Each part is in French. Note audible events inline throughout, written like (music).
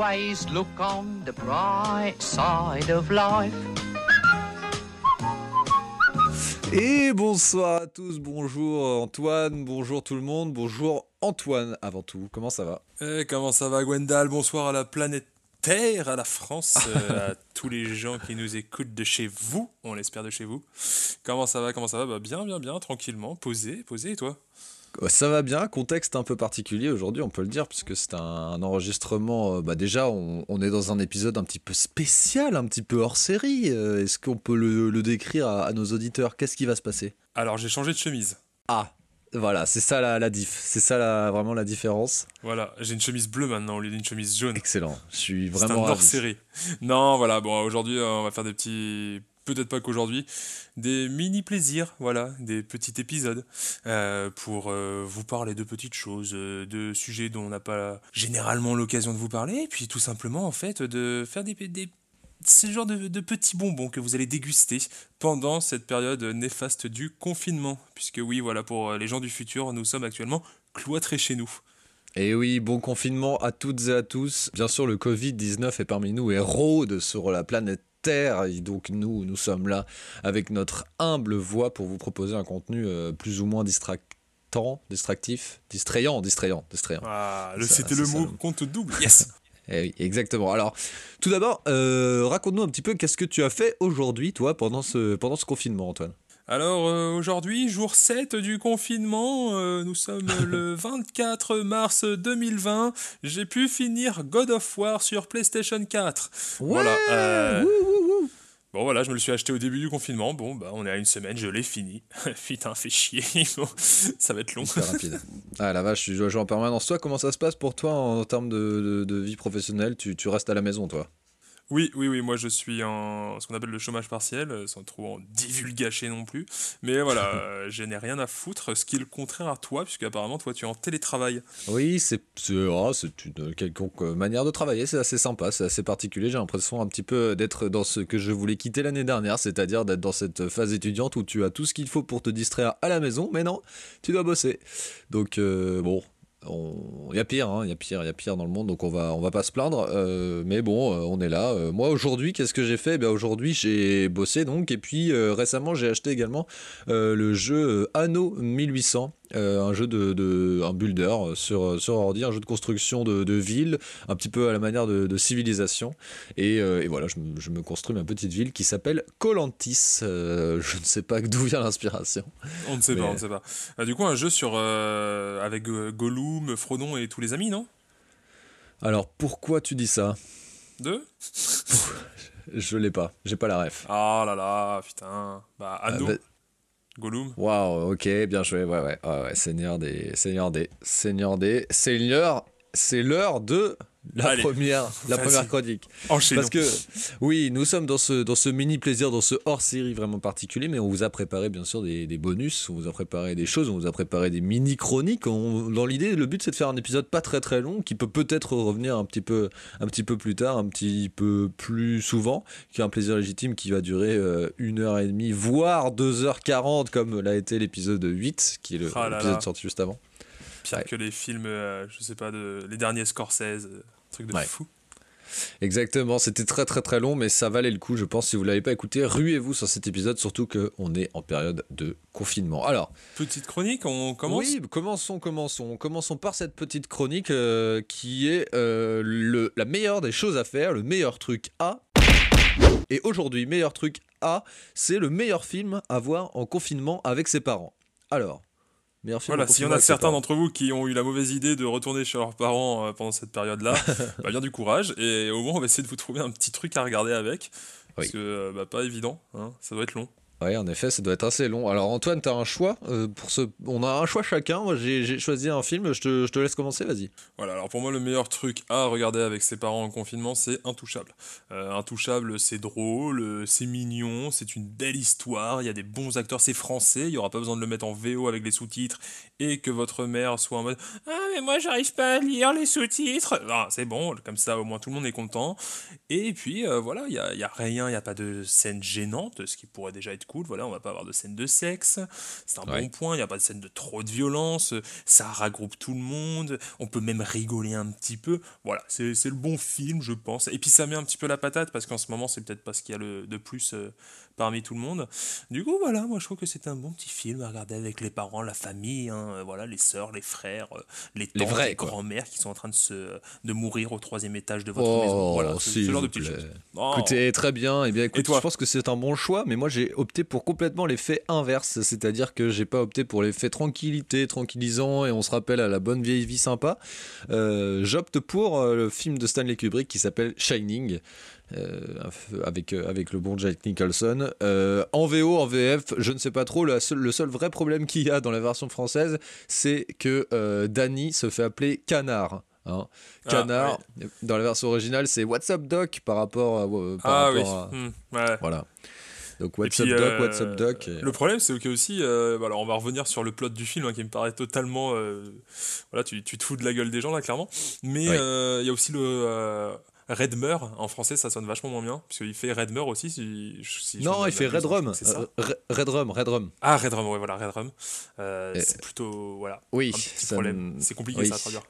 always look on the bright side of life. Et bonsoir à tous, bonjour Antoine, bonjour tout le monde, bonjour Antoine avant tout, comment ça va? Eh, comment ça va Gwendal? Bonsoir à la planète Terre, à la France, (laughs) euh, à tous les gens qui nous écoutent de chez vous, on l'espère de chez vous. Comment ça va Comment ça va? Bah, Bien, bien, bien, tranquillement, posé, posé, et toi? Ça va bien, contexte un peu particulier aujourd'hui, on peut le dire, puisque c'est un, enregistrement. euh, Bah déjà, on, on est dans un épisode un petit peu spécial, un petit peu hors série. Euh, Est-ce qu'on peut le, le décrire à, à nos auditeurs? Qu'est-ce qui va se passer? Alors, j'ai changé de chemise. Ah, voilà, c'est ça la, la diff, c'est ça la- vraiment la différence. Voilà, j'ai une chemise bleue maintenant au lieu d'une chemise jaune. Excellent, je suis C'est un vraiment hors ravi. série. Non, voilà, bon, aujourd'hui, euh, on va faire des petits. Peut-être pas qu'aujourd'hui, des mini plaisirs, voilà, des petits épisodes euh, pour euh, vous parler de petites choses, euh, de sujets dont on n'a pas généralement l'occasion de vous parler, et puis tout simplement, en fait, de faire des, des ce genre de, de petits bonbons que vous allez déguster pendant cette période néfaste du confinement. Puisque oui, voilà, pour les gens du futur, nous sommes actuellement cloîtrés chez nous. Et oui, bon confinement à toutes et à tous. Bien sûr, le Covid-19 est parmi nous et rôde sur la planète Terre. Et donc nous, nous sommes là avec notre humble voix pour vous proposer un contenu euh, plus ou moins distractant, distractif, distrayant, distrayant, distrayant. Ah, c'était le mot compte double, yes (laughs) Eh oui, exactement. Alors, tout d'abord, euh, raconte-nous un petit peu qu'est-ce que tu as fait aujourd'hui, toi, pendant ce, pendant ce confinement, Antoine. Alors euh, aujourd'hui, jour 7 du confinement, euh, nous sommes (laughs) le 24 mars 2020. J'ai pu finir God of War sur PlayStation 4. Voilà. euh. Bon voilà, je me le suis acheté au début du confinement. Bon bah on est à une semaine, je l'ai fini. (laughs) Putain, fait chier. (laughs) Ça va être long. Super rapide. Ah la vache, tu dois jouer en permanence. Toi, comment ça se passe pour toi en, termes de, de- de vie professionnelle? Tu, tu restes à la maison, toi? Oui, oui, oui, moi je suis en ce qu'on appelle le chômage partiel, euh, sans trop en divulgacher non plus. Mais voilà, (laughs) euh, je n'ai rien à foutre, ce qui est le contraire à toi, puisque apparemment toi tu es en télétravail. Oui, c'est c'est oh, une quelconque manière de travailler, c'est assez sympa, c'est assez particulier. J'ai l'impression un petit peu d'être dans ce que je voulais quitter l'année dernière, c'est-à-dire d'être dans cette phase étudiante où tu as tout ce qu'il faut pour te distraire à la maison, mais non, tu dois bosser. Donc euh, bon, il y a pire, il y a pire, il y a pire dans le monde, donc on va on va pas se plaindre. euh, mais bon, euh, on est là. Euh, moi aujourd'hui, qu'est-ce que j'ai fait? Ben aujourd'hui, j'ai bossé donc, et puis récemment, j'ai acheté également le jeu Anno 1800. Euh, un jeu de, de- un builder euh, sur, sur ordi, un jeu de construction de, de ville, un petit peu à la manière de, de civilisation. Et, euh, et voilà, je me, je me construis ma petite ville qui s'appelle Colantis. Euh, je ne sais pas d'où vient l'inspiration. On ne sait Mais- pas, on ne sait pas. Ah, du coup, un jeu sur euh, avec euh, Gollum, Frodon et tous les amis, non? Alors pourquoi tu dis ça? Deux (laughs) Je l'ai pas, j'ai pas la ref. Ah là là, putain. Bah, Anno, Ah, bah- Gollum. Waouh, ok, bien joué, ouais, ouais, ouais, ouais, Seigneur des, Seigneur des, Seigneur des, Seigneur, c'est l'heure de la Allez, première, la première chronique. Enchaînons. Parce que, oui, nous sommes dans ce, dans ce mini plaisir, dans ce hors série vraiment particulier, mais on vous a préparé bien sûr des, des bonus, on vous a préparé des choses, on vous a préparé des mini chroniques. On- dans l'idée, le but c'est de faire un épisode pas très très long, qui peut peut-être revenir un petit peu, un petit peu plus tard, un petit peu plus souvent, qui est un plaisir légitime qui va durer euh, une heure et demie, voire 2h40, comme l'a été l'épisode 8, qui est Ah l'épisode là. sorti juste avant. Pire ouais. que les films, euh, je sais pas, de, les derniers Scorsese, euh, truc de Ouais. fou. Exactement, c'était très très très long, mais ça valait le coup, je pense. Si vous l'avez pas écouté, ruez-vous sur cet épisode, surtout qu'on est en période de confinement. Alors, Petite chronique, on commence oui, commençons, commençons, commençons par cette petite chronique euh, qui est euh, le, la meilleure des choses à faire, le meilleur truc à. Et aujourd'hui, meilleur truc à, c'est le meilleur film à voir en confinement avec ses parents. Alors, meilleur film. Voilà, s'il y en a certains d'entre vous qui ont eu la mauvaise idée de retourner chez leurs parents euh, pendant cette période-là, (laughs) bah, bien du courage. Et au moins, on va essayer de vous trouver un petit truc à regarder avec. Parce Oui. que, euh, bah, pas évident, hein, ça doit être long. Ouais, en effet, ça doit être assez long. Alors Antoine, t'as un choix euh, pour ce. On a un choix chacun. Moi, j'ai choisi un film. Je te, je te laisse commencer. Vas-y. Voilà, alors pour moi, le meilleur truc à regarder avec ses parents en confinement, c'est Intouchable. Euh, Intouchable, c'est drôle, euh, c'est mignon, c'est une belle histoire, il y a des bons acteurs, c'est français, il n'y aura pas besoin de le mettre en VO avec les sous-titres et que votre mère soit en mode Ah, mais moi, j'arrive pas à lire les sous-titres. Ah, c'est bon, comme ça, au moins tout le monde est content. Et puis, euh, voilà, il n'y a, y a rien, il n'y a pas de scène gênante, ce qui pourrait déjà être cool. Voilà, on va pas avoir de scène de sexe. C'est un Ouais. bon point. Il n'y a pas de scène de trop de violence. Ça regroupe tout le monde. On peut même rigoler un petit peu. Voilà, c'est le bon film, je pense. Et puis ça met un petit peu la patate parce qu'en ce moment, c'est peut-être pas ce qu'il y a le, de plus euh, parmi tout le monde. Du coup, voilà, moi je trouve que c'est un bon petit film à regarder avec les parents, la famille, hein, euh, voilà, les sœurs, les frères, euh, les tantes, Les vrais, grands-mères qui sont en train de se de mourir au troisième étage de votre Oh, maison. Voilà, ce, genre de petites choses. Oh. Écoutez, très bien. Eh bien, écoute, Et toi je pense que c'est un bon choix, mais moi j'ai opté pour complètement l'effet inverse, c'est-à-dire que j'ai pas opté pour l'effet tranquillité, tranquillisant, et on se rappelle à la bonne vieille vie sympa. Euh, J'opte pour euh, le film de Stanley Kubrick qui s'appelle Shining. euh, avec, avec le bon Jack Nicholson. Euh, en VO, en VF, je ne sais pas trop. Le seul vrai problème qu'il y a dans la version française, c'est que euh, Danny se fait appeler Canard. hein. Ah, Canard, dans la version originale, c'est What's up Doc par rapport à. par Ah oui. à- hmm, ouais. Voilà. Donc What's puis, up Doc, euh, What's up Doc. et- Le problème, c'est que aussi, euh, bah, alors on va revenir sur le plot du film hein, qui me paraît totalement, euh, voilà, tu, tu te fous de la gueule des gens là, clairement. Mais Oui. euh, il y a aussi le euh, Redmer en français, ça sonne vachement moins bien puisqu'il fait Redmer aussi. Si, non, il fait m'abuse, Red Rum. C'est ça. Euh, Re- Red Rum, Red Rum. Ah, Red Rum, ouais, voilà, Red Rum. Euh, Et- c'est plutôt, voilà, Oui, un petit ça problème. me- C'est compliqué oui. ça à traduire.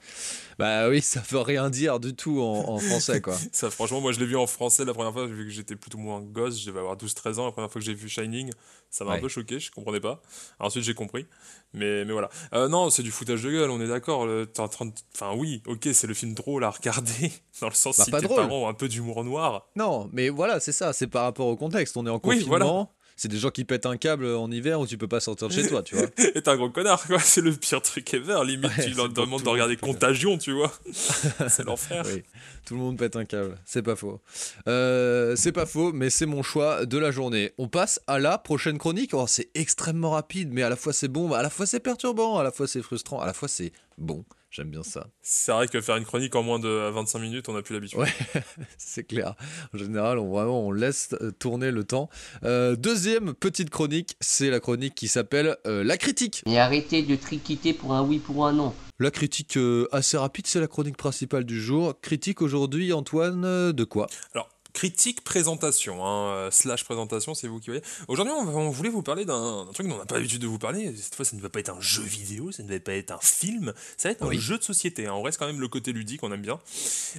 Bah oui, ça veut rien dire du tout en, en français, quoi. (laughs) Ça, franchement, moi je l'ai vu en français la première fois, vu que j'étais plutôt moins gosse, je devais avoir 12-13 ans. La première fois que j'ai vu Shining, ça m'a Ouais. un peu choqué, je comprenais pas. Ensuite, j'ai compris. Mais, mais voilà. Euh, non, c'est du foutage de gueule, on est d'accord. le- t'es en train de- Enfin, oui, ok, c'est le film drôle à regarder, (laughs) dans le sens Bah, si pas tes drôle. parents ont un peu d'humour noir. Non, mais voilà, c'est ça, c'est par rapport au contexte. On est en Oui, confinement. voilà. C'est des gens qui pètent un câble en hiver où tu peux pas sortir de chez toi, tu vois. (laughs) Et t'es un gros connard, quoi. C'est le pire truc ever. Limite, Ouais, tu leur demandes de regarder. Contagion, tu vois. (laughs) c'est l'enfer. Oui, tout le monde pète un câble, c'est pas faux. Euh, c'est pas faux, mais c'est mon choix de la journée. On passe à la prochaine chronique. Oh, c'est extrêmement rapide, mais à la fois c'est bon, à la fois c'est perturbant, à la fois c'est frustrant, à la fois c'est bon. J'aime bien ça. C'est vrai que faire une chronique en moins de 25 minutes, on n'a plus l'habitude. Ouais. (laughs) C'est clair. En général, on, vraiment, on laisse euh, tourner le temps. Euh, deuxième petite chronique, c'est la chronique qui s'appelle euh, La critique. Et arrêtez de triquiter pour un oui pour un non. La critique euh, assez rapide, c'est la chronique principale du jour. Critique aujourd'hui, Antoine, euh, de quoi? Alors, critique présentation, hein, euh, slash présentation, c'est vous qui voyez. Aujourd'hui, on, voulait vous parler d'un truc dont on n'a pas l'habitude de vous parler. Cette fois, ça ne va pas être un jeu vidéo, ça ne va pas être un film, ça va être Oui. un jeu de société. hein. On reste quand même le côté ludique, on aime bien.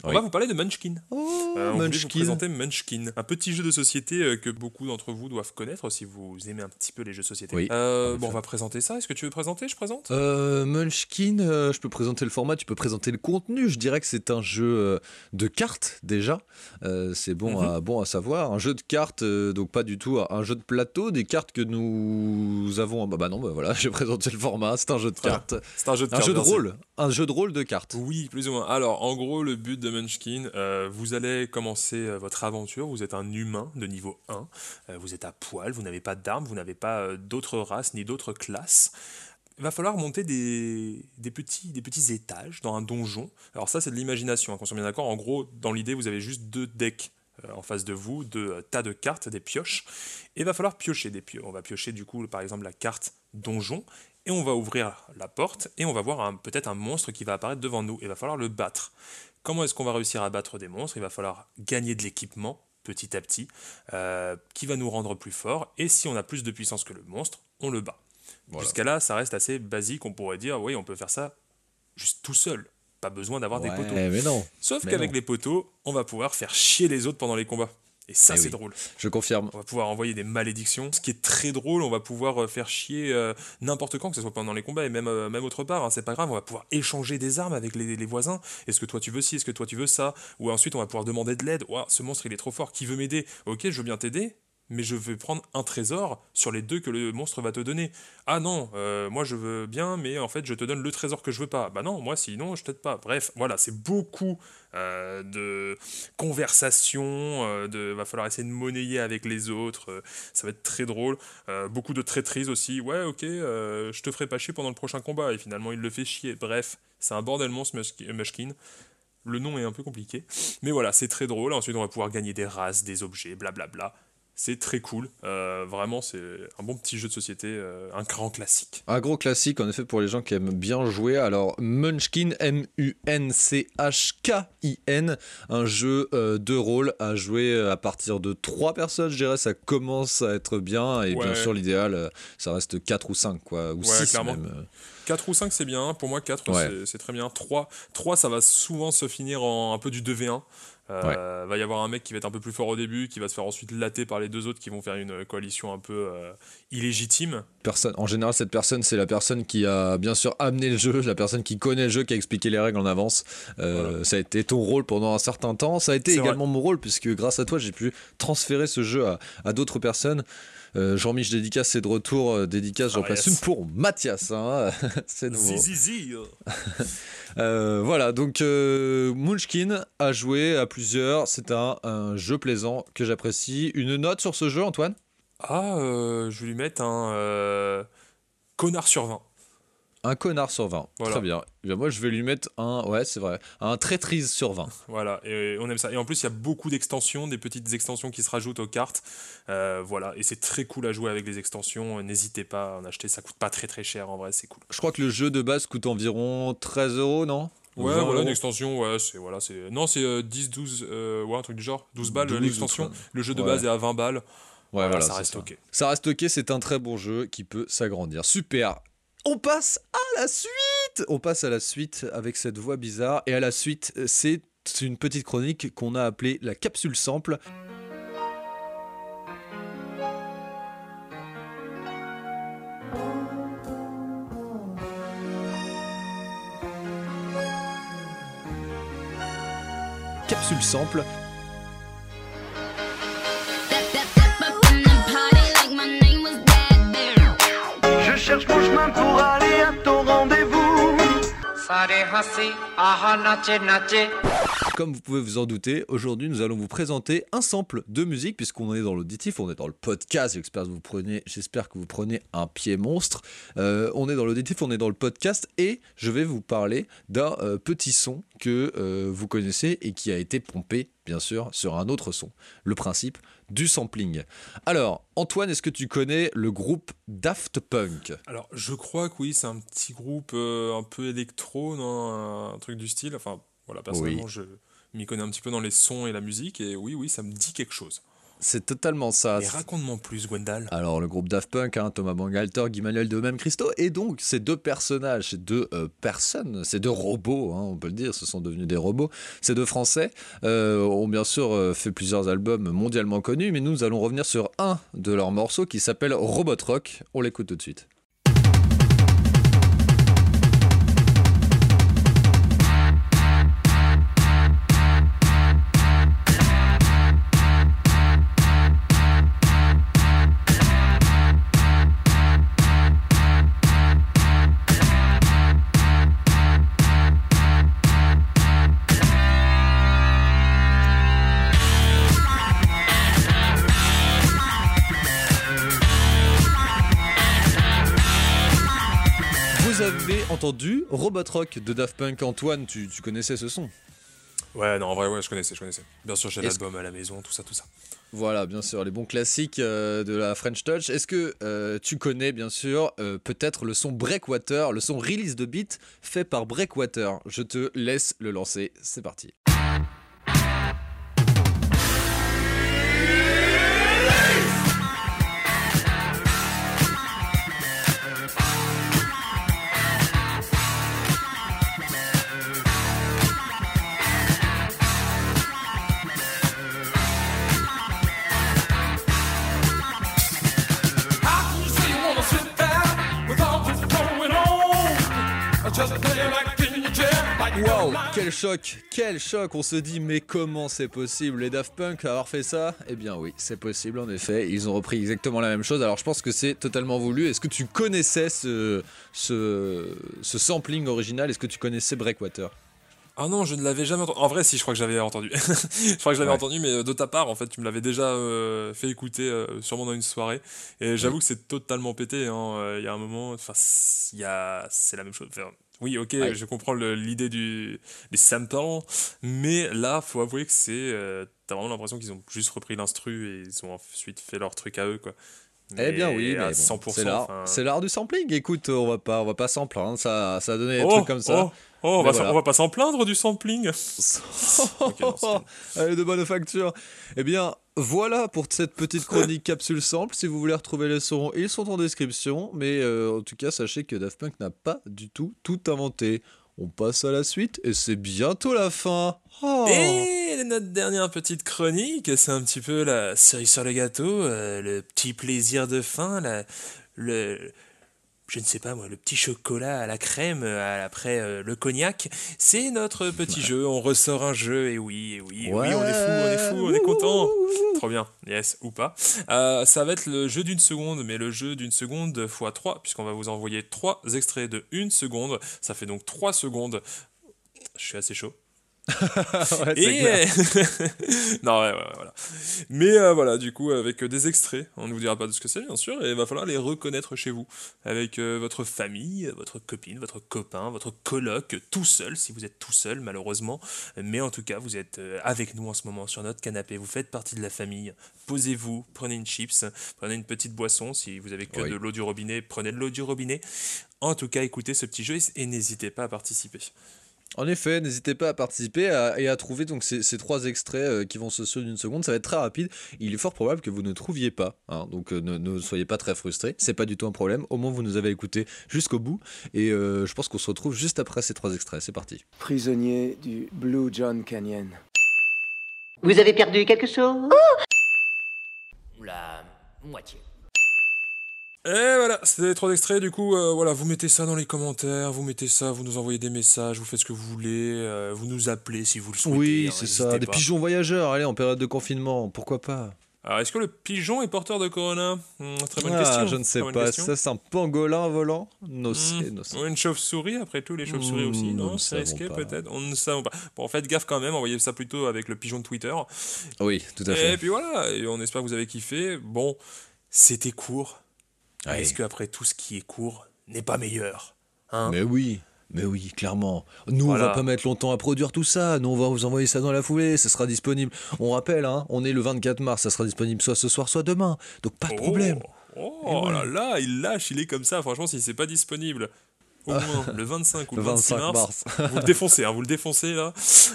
On Oui. va vous parler de Munchkin. Oh, Euh, on voulait vous Munchkin. présenter Munchkin, un petit jeu de société euh, que beaucoup d'entre vous doivent connaître si vous aimez un petit peu les jeux de société. Oui, Euh, bon, on va présenter ça. Est-ce que tu veux présenter Je présente? Euh, Munchkin, je peux présenter le format, tu peux présenter le contenu. Je dirais que c'est un jeu de cartes déjà. C'est bon, Mhm. à, bon à savoir. Un jeu de cartes, euh, donc pas du tout un jeu de plateau, des cartes que nous avons. Bah, bah non, bah voilà, (laughs) j'ai présenté le format. C'est un jeu de cartes, C'est un jeu de un jeu de rôle, un jeu de rôle de cartes. Oui, plus ou moins. Alors, en gros, le but de Munchkin, euh, vous allez commencer euh, votre aventure. Vous êtes un humain de niveau 1. Euh, vous êtes à poil, vous n'avez pas d'armes, vous n'avez pas d'autres races ni d'autres classes. Il va falloir monter des, des, petits, des petits étages dans un donjon. Alors ça, c'est de l'imagination, hein, qu'on soit bien d'accord. En gros, dans l'idée, vous avez juste deux decks en face de vous, deux euh, tas de cartes, des pioches. Et il va falloir piocher des pioches. On va piocher du coup, par exemple, la carte donjon. Et on va ouvrir la porte et on va voir un- peut-être un monstre qui va apparaître devant nous. Il va falloir le battre. Comment est-ce qu'on va réussir à battre des monstres? Il va falloir gagner de l'équipement petit à petit, euh, qui va nous rendre plus forts. Et si on a plus de puissance que le monstre, on le bat. Voilà. Jusqu'à là, ça reste assez basique. On pourrait dire, oui, on peut faire ça juste tout seul. Pas besoin d'avoir des poteaux. mais non, Sauf qu'avec les poteaux, on va pouvoir faire chier les autres pendant les combats. Et ça, Eh c'est oui. drôle. je confirme. On va pouvoir envoyer des malédictions. Ce qui est très drôle, on va pouvoir euh, faire chier euh, n'importe quand, que ce soit pendant les combats et même, euh, même autre part. hein, c'est pas grave, on va pouvoir échanger des armes avec les, les voisins. Est-ce que toi tu veux ci, est-ce que toi tu veux ça? Ou ensuite on va pouvoir demander de l'aide. Ouah, ce monstre il est trop fort, qui veut m'aider? Ok, je veux bien t'aider. Mais je vais prendre un trésor sur les deux que le monstre va te donner. Ah non, euh, moi je veux bien, mais en fait je te donne le trésor que je veux pas. Bah non, moi sinon je t'aide pas. Bref, voilà, c'est beaucoup euh, de conversation, euh, de va falloir essayer de monnayer avec les autres, ça va être très drôle. Beaucoup de traîtrises aussi. Ouais, ok, je te ferai pas chier pendant le prochain combat et finalement il le fait chier. Bref, c'est un bordel monstre Mushki- Mushkin. Le nom est un peu compliqué, mais voilà, c'est très drôle. Ensuite, on va pouvoir gagner des races, des objets, blablabla. C'est très cool. Euh, vraiment, c'est un bon petit jeu de société, euh, un grand classique. Un gros classique, en effet, pour les gens qui aiment bien jouer. Alors, Munchkin, M-U-N-C-H-K-I-N, un jeu euh, de rôle à jouer à partir de 3 personnes, je dirais, ça commence à être bien. Et bien Ouais. sûr, l'idéal, euh, ça reste 4 ou 5, quoi. Ou Ouais, 6 clairement. même. 4 ou 5, c'est bien. Pour moi, 4, Ouais. c'est- c'est très bien. 3, 3, ça va souvent se finir en un peu du 2v1. Euh, Va y avoir un mec qui va être un peu plus fort au début, qui va se faire ensuite latter par les deux autres qui vont faire une coalition un peu euh, illégitime. Personne, en général, cette personne, c'est la personne qui a bien sûr amené le jeu, la personne qui connaît le jeu, qui a expliqué les règles en avance. Euh, Voilà. Ça a été ton rôle pendant un certain temps. Ça a été également mon rôle, puisque grâce à toi, j'ai pu transférer ce jeu à, à d'autres personnes. Euh, Jean-Mich Dédicace, c'est de retour. Euh, dédicace, j'en Ah, yes. une pour Mathias. hein. (laughs) c'est nouveau. Zizizi. (laughs) Euh, voilà, donc Munchkin a joué à plusieurs. C'est un, un jeu plaisant que j'apprécie. Une note sur ce jeu, Antoine? Ah, euh, je vais lui mettre un euh, connard sur 20. Un connard sur 20. Voilà. Très bien. Eh bien. Moi, je vais lui mettre un, ouais, c'est vrai, un traîtrise sur 20. (laughs) Voilà, et on aime ça. Et en plus, il y a beaucoup d'extensions, des petites extensions qui se rajoutent aux cartes. Euh, voilà, et c'est très cool à jouer avec les extensions. N'hésitez pas à en acheter, ça coûte pas très très cher en vrai, c'est cool. Je crois que le jeu de base coûte environ 13 euros, non? Ou Ouais, 20 voilà, une euros extension, ouais, c'est voilà, c'est non, c'est euh, 10 12 euh, ouais, un truc du genre, 12 balles 12 l'extension. Le jeu de Ouais. base est à 20 balles. Ouais, Voilà, voilà, ça c'est reste OK. Ça reste ok, c'est un très bon jeu qui peut s'agrandir. Super. On passe à la suite. On passe à la suite avec cette voix bizarre. Et à la suite, c'est une petite chronique qu'on a appelée la capsule sample. Capsule sample. Cherche mon chemin pour aller à ton rendez-vous. Sare hasi, aha nache nache. Comme vous pouvez vous en douter, aujourd'hui nous allons vous présenter un sample de musique puisqu'on est dans l'auditif, on est dans le podcast. J'espère que vous prenez, j'espère que vous prenez un pied monstre. Euh, on est dans l'auditif, on est dans le podcast et je vais vous parler d'un euh, petit son que euh, vous connaissez et qui a été pompé bien sûr sur un autre son. Le principe du sampling. Alors Antoine, est-ce que tu connais le groupe Daft Punk? Alors, je crois que oui, c'est un petit groupe euh, un peu électro, non, un truc du style. Enfin, voilà, personnellement, je m'y connais un petit peu dans les sons et la musique et oui oui, ça me dit quelque chose. C'est totalement ça. Et raconte-moi plus Gwendal. Alors, le groupe Daft Punk, hein, Thomas Bangalter, Guy Manuel de même Christo, et donc ces deux personnages, ces deux euh, personnes, ces deux robots, hein, on peut le dire, ce sont devenus des robots, ces deux Français euh, ont bien sûr euh, fait plusieurs albums mondialement connus, mais nous allons revenir sur un de leurs morceaux qui s'appelle Robot Rock. On l'écoute tout de suite. Entendu Robot Rock de Daft Punk. Antoine, tu, tu connaissais ce son? Ouais, non, en vrai, ouais, je connaissais, je connaissais. Bien sûr, j'ai l'album à la maison, tout ça, tout ça. Voilà, bien sûr, les bons classiques euh, de la French Touch. Est-ce que euh, tu connais, bien sûr, euh, peut-être le son Breakwater, le son release de beat fait par Breakwater? Je te laisse le lancer, c'est parti. Wow, quel choc, quel choc On se dit, mais comment c'est possible? Les Daft Punk avoir fait ça? Eh bien oui, c'est possible en effet. Ils ont repris exactement la même chose. Alors je pense que c'est totalement voulu. Est-ce que tu connaissais ce, ce, ce sampling original? Est-ce que tu connaissais Breakwater? Ah non, je ne l'avais jamais entendu. En vrai, si, je crois que j'avais entendu. (laughs) je crois que je l'avais Ouais. entendu, mais euh, de ta part, en fait, tu me l'avais déjà euh, fait écouter, euh, sûrement dans une soirée. Et j'avoue que c'est totalement pété. hein. Euh, Il y a un moment, enfin, c'est- la même chose. Enfin, Oui, ok, Ouais. je comprends l'idée du des samples, mais là, faut avouer que c'est. euh, T'as vraiment l'impression qu'ils ont juste repris l'instru et ils ont ensuite fait leur truc à eux, quoi. Eh bien oui, mais bon, 100%. c'est l'art, enfin, c'est l'art du sampling. Écoute, on va pas, on va pas s'en plaindre. Ça, ça a donné des Oh, trucs comme ça. oh, oh, on, va, voilà. s'en- on va pas s'en plaindre du sampling. (laughs) (laughs) Ok, non, c'est- Elle (laughs) est de bonne facture. Eh bien, voilà pour cette petite chronique capsule sample. Si vous voulez retrouver les sons, ils sont en description. Mais euh, en tout cas, sachez que Daft Punk n'a pas du tout tout inventé. On passe à la suite et c'est bientôt la fin. Oh. Et notre dernière petite chronique, c'est un petit peu la cerise sur le gâteau, euh, le petit plaisir de fin, la- le, je ne sais pas moi, le petit chocolat à la crème euh, après euh, le cognac. C'est notre petit jeu, on ressort un jeu, et oui, et oui, et oui, on est fou, on est fou, on est content. Trop bien, yes, ou pas. Euh, ça va être le jeu d'une seconde, mais le jeu d'une seconde x 3, puisqu'on va vous envoyer trois extraits de une seconde. Ça fait donc 3 secondes. Je suis assez chaud. (laughs) Ouais, c'est Et clair. (laughs) non, ouais, ouais, voilà. Mais euh, voilà, du coup, avec euh, des extraits, on ne vous dira pas de ce que c'est, bien sûr, et il va falloir les reconnaître chez vous, avec euh, votre famille, votre copine, votre copain, votre coloc, tout seul, si vous êtes tout seul, malheureusement. Mais en tout cas, vous êtes euh, avec nous en ce moment sur notre canapé, vous faites partie de la famille. Posez-vous, prenez une chips, prenez une petite boisson. Si vous avez que Oui. de l'eau du robinet, prenez de l'eau du robinet. En tout cas, écoutez ce petit jeu et- et n'hésitez pas à participer. En effet, n'hésitez pas à participer à- et à trouver donc ces, ces trois extraits euh, qui vont se suivre d'une seconde. Ça va être très rapide. Il est fort probable que vous ne trouviez pas. hein. donc euh, ne, ne soyez pas très frustrés. C'est pas du tout un problème. Au moins vous nous avez écoutés jusqu'au bout. Et euh, je pense qu'on se retrouve juste après ces trois extraits. C'est parti. prisonnier du Blue John Canyon. Vous avez perdu quelque chose? La moitié. Et voilà, c'était les trois extraits. Du coup, euh, voilà, vous mettez ça dans les commentaires, vous mettez ça, vous nous envoyez des messages, vous faites ce que vous voulez, euh, vous nous appelez si vous le souhaitez. Oui, hein, c'est ça. Des pigeons voyageurs. Allez, en période de confinement, pourquoi pas Alors, est-ce que le pigeon est porteur de corona? Hmm, Très bonne Ah, question. Je ne sais pas. question. Ça, c'est un pangolin volant No Hmm, sé, no une chauve-souris, après tout, les chauves-souris Hmm, aussi, nous non C'est risqué peut-être On ne savons pas. Bon, faites gaffe quand même, envoyez ça plutôt avec le pigeon de Twitter. Oui, tout à Et fait. puis voilà, et on espère que vous avez kiffé. Bon, c'était court. Ouais. Est-ce qu'après tout ce qui est court n'est pas meilleur hein? Mais oui. Mais oui, clairement. Nous, on Voilà. va pas mettre longtemps à produire tout ça. Nous, on va vous envoyer ça dans la foulée. Ça sera disponible. On rappelle, hein, on est le 24 mars. Ça sera disponible soit ce soir, soit demain. Donc, pas de problème. Oh, Et ouais. là là, il lâche, il est comme ça. Franchement, si c'est pas disponible, au moins (laughs) le 25 ou le, Le 26 25 mars, mars. (laughs) vous le défoncez, hein, vous le défoncez là.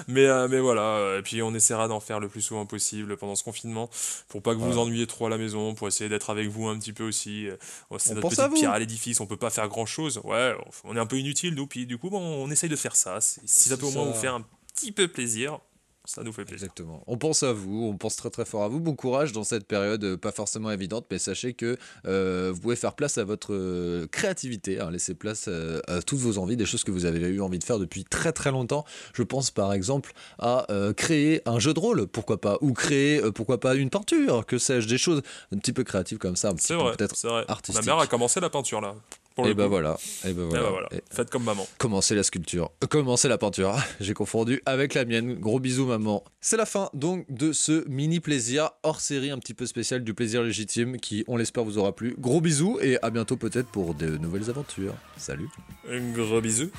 Mais, euh, mais voilà, et puis on essaiera d'en faire le plus souvent possible pendant ce confinement, pour pas que vous vous Voilà. ennuyiez trop à la maison, pour essayer d'être avec vous un petit peu aussi. Euh, C'est On notre pense petite pierre à l'édifice, on peut pas faire grand chose. Ouais, on est un peu inutile nous, puis du coup, bon, on essaye de faire ça. Si ça peut au moins vous faire un petit peu plaisir, ça nous fait plaisir. Exactement. On pense à vous, on pense très très fort à vous. Bon courage dans cette période euh, pas forcément évidente, mais sachez que euh, vous pouvez faire place à votre euh, créativité, hein, laisser place euh, à toutes vos envies, des choses que vous avez eu envie de faire depuis très très longtemps. Je pense par exemple à euh, créer un jeu de rôle, pourquoi pas, ou créer, pourquoi pas, une peinture, que sais-je, des choses un petit peu créatives comme ça, un petit C'est peu vrai, peut-être vrai. Ma mère a commencé la peinture là. Pour le Et bah coup. voilà, et bah Eh voilà. ben voilà. Et- Faites comme maman. Commencer la sculpture, Euh, commencer la peinture. J'ai confondu avec la mienne. Gros bisous maman. C'est la fin donc de ce mini plaisir hors série un petit peu spécial du plaisir légitime qui, on l'espère, vous aura plu. Gros bisous et à bientôt peut-être pour de nouvelles aventures. Salut. Un gros bisou.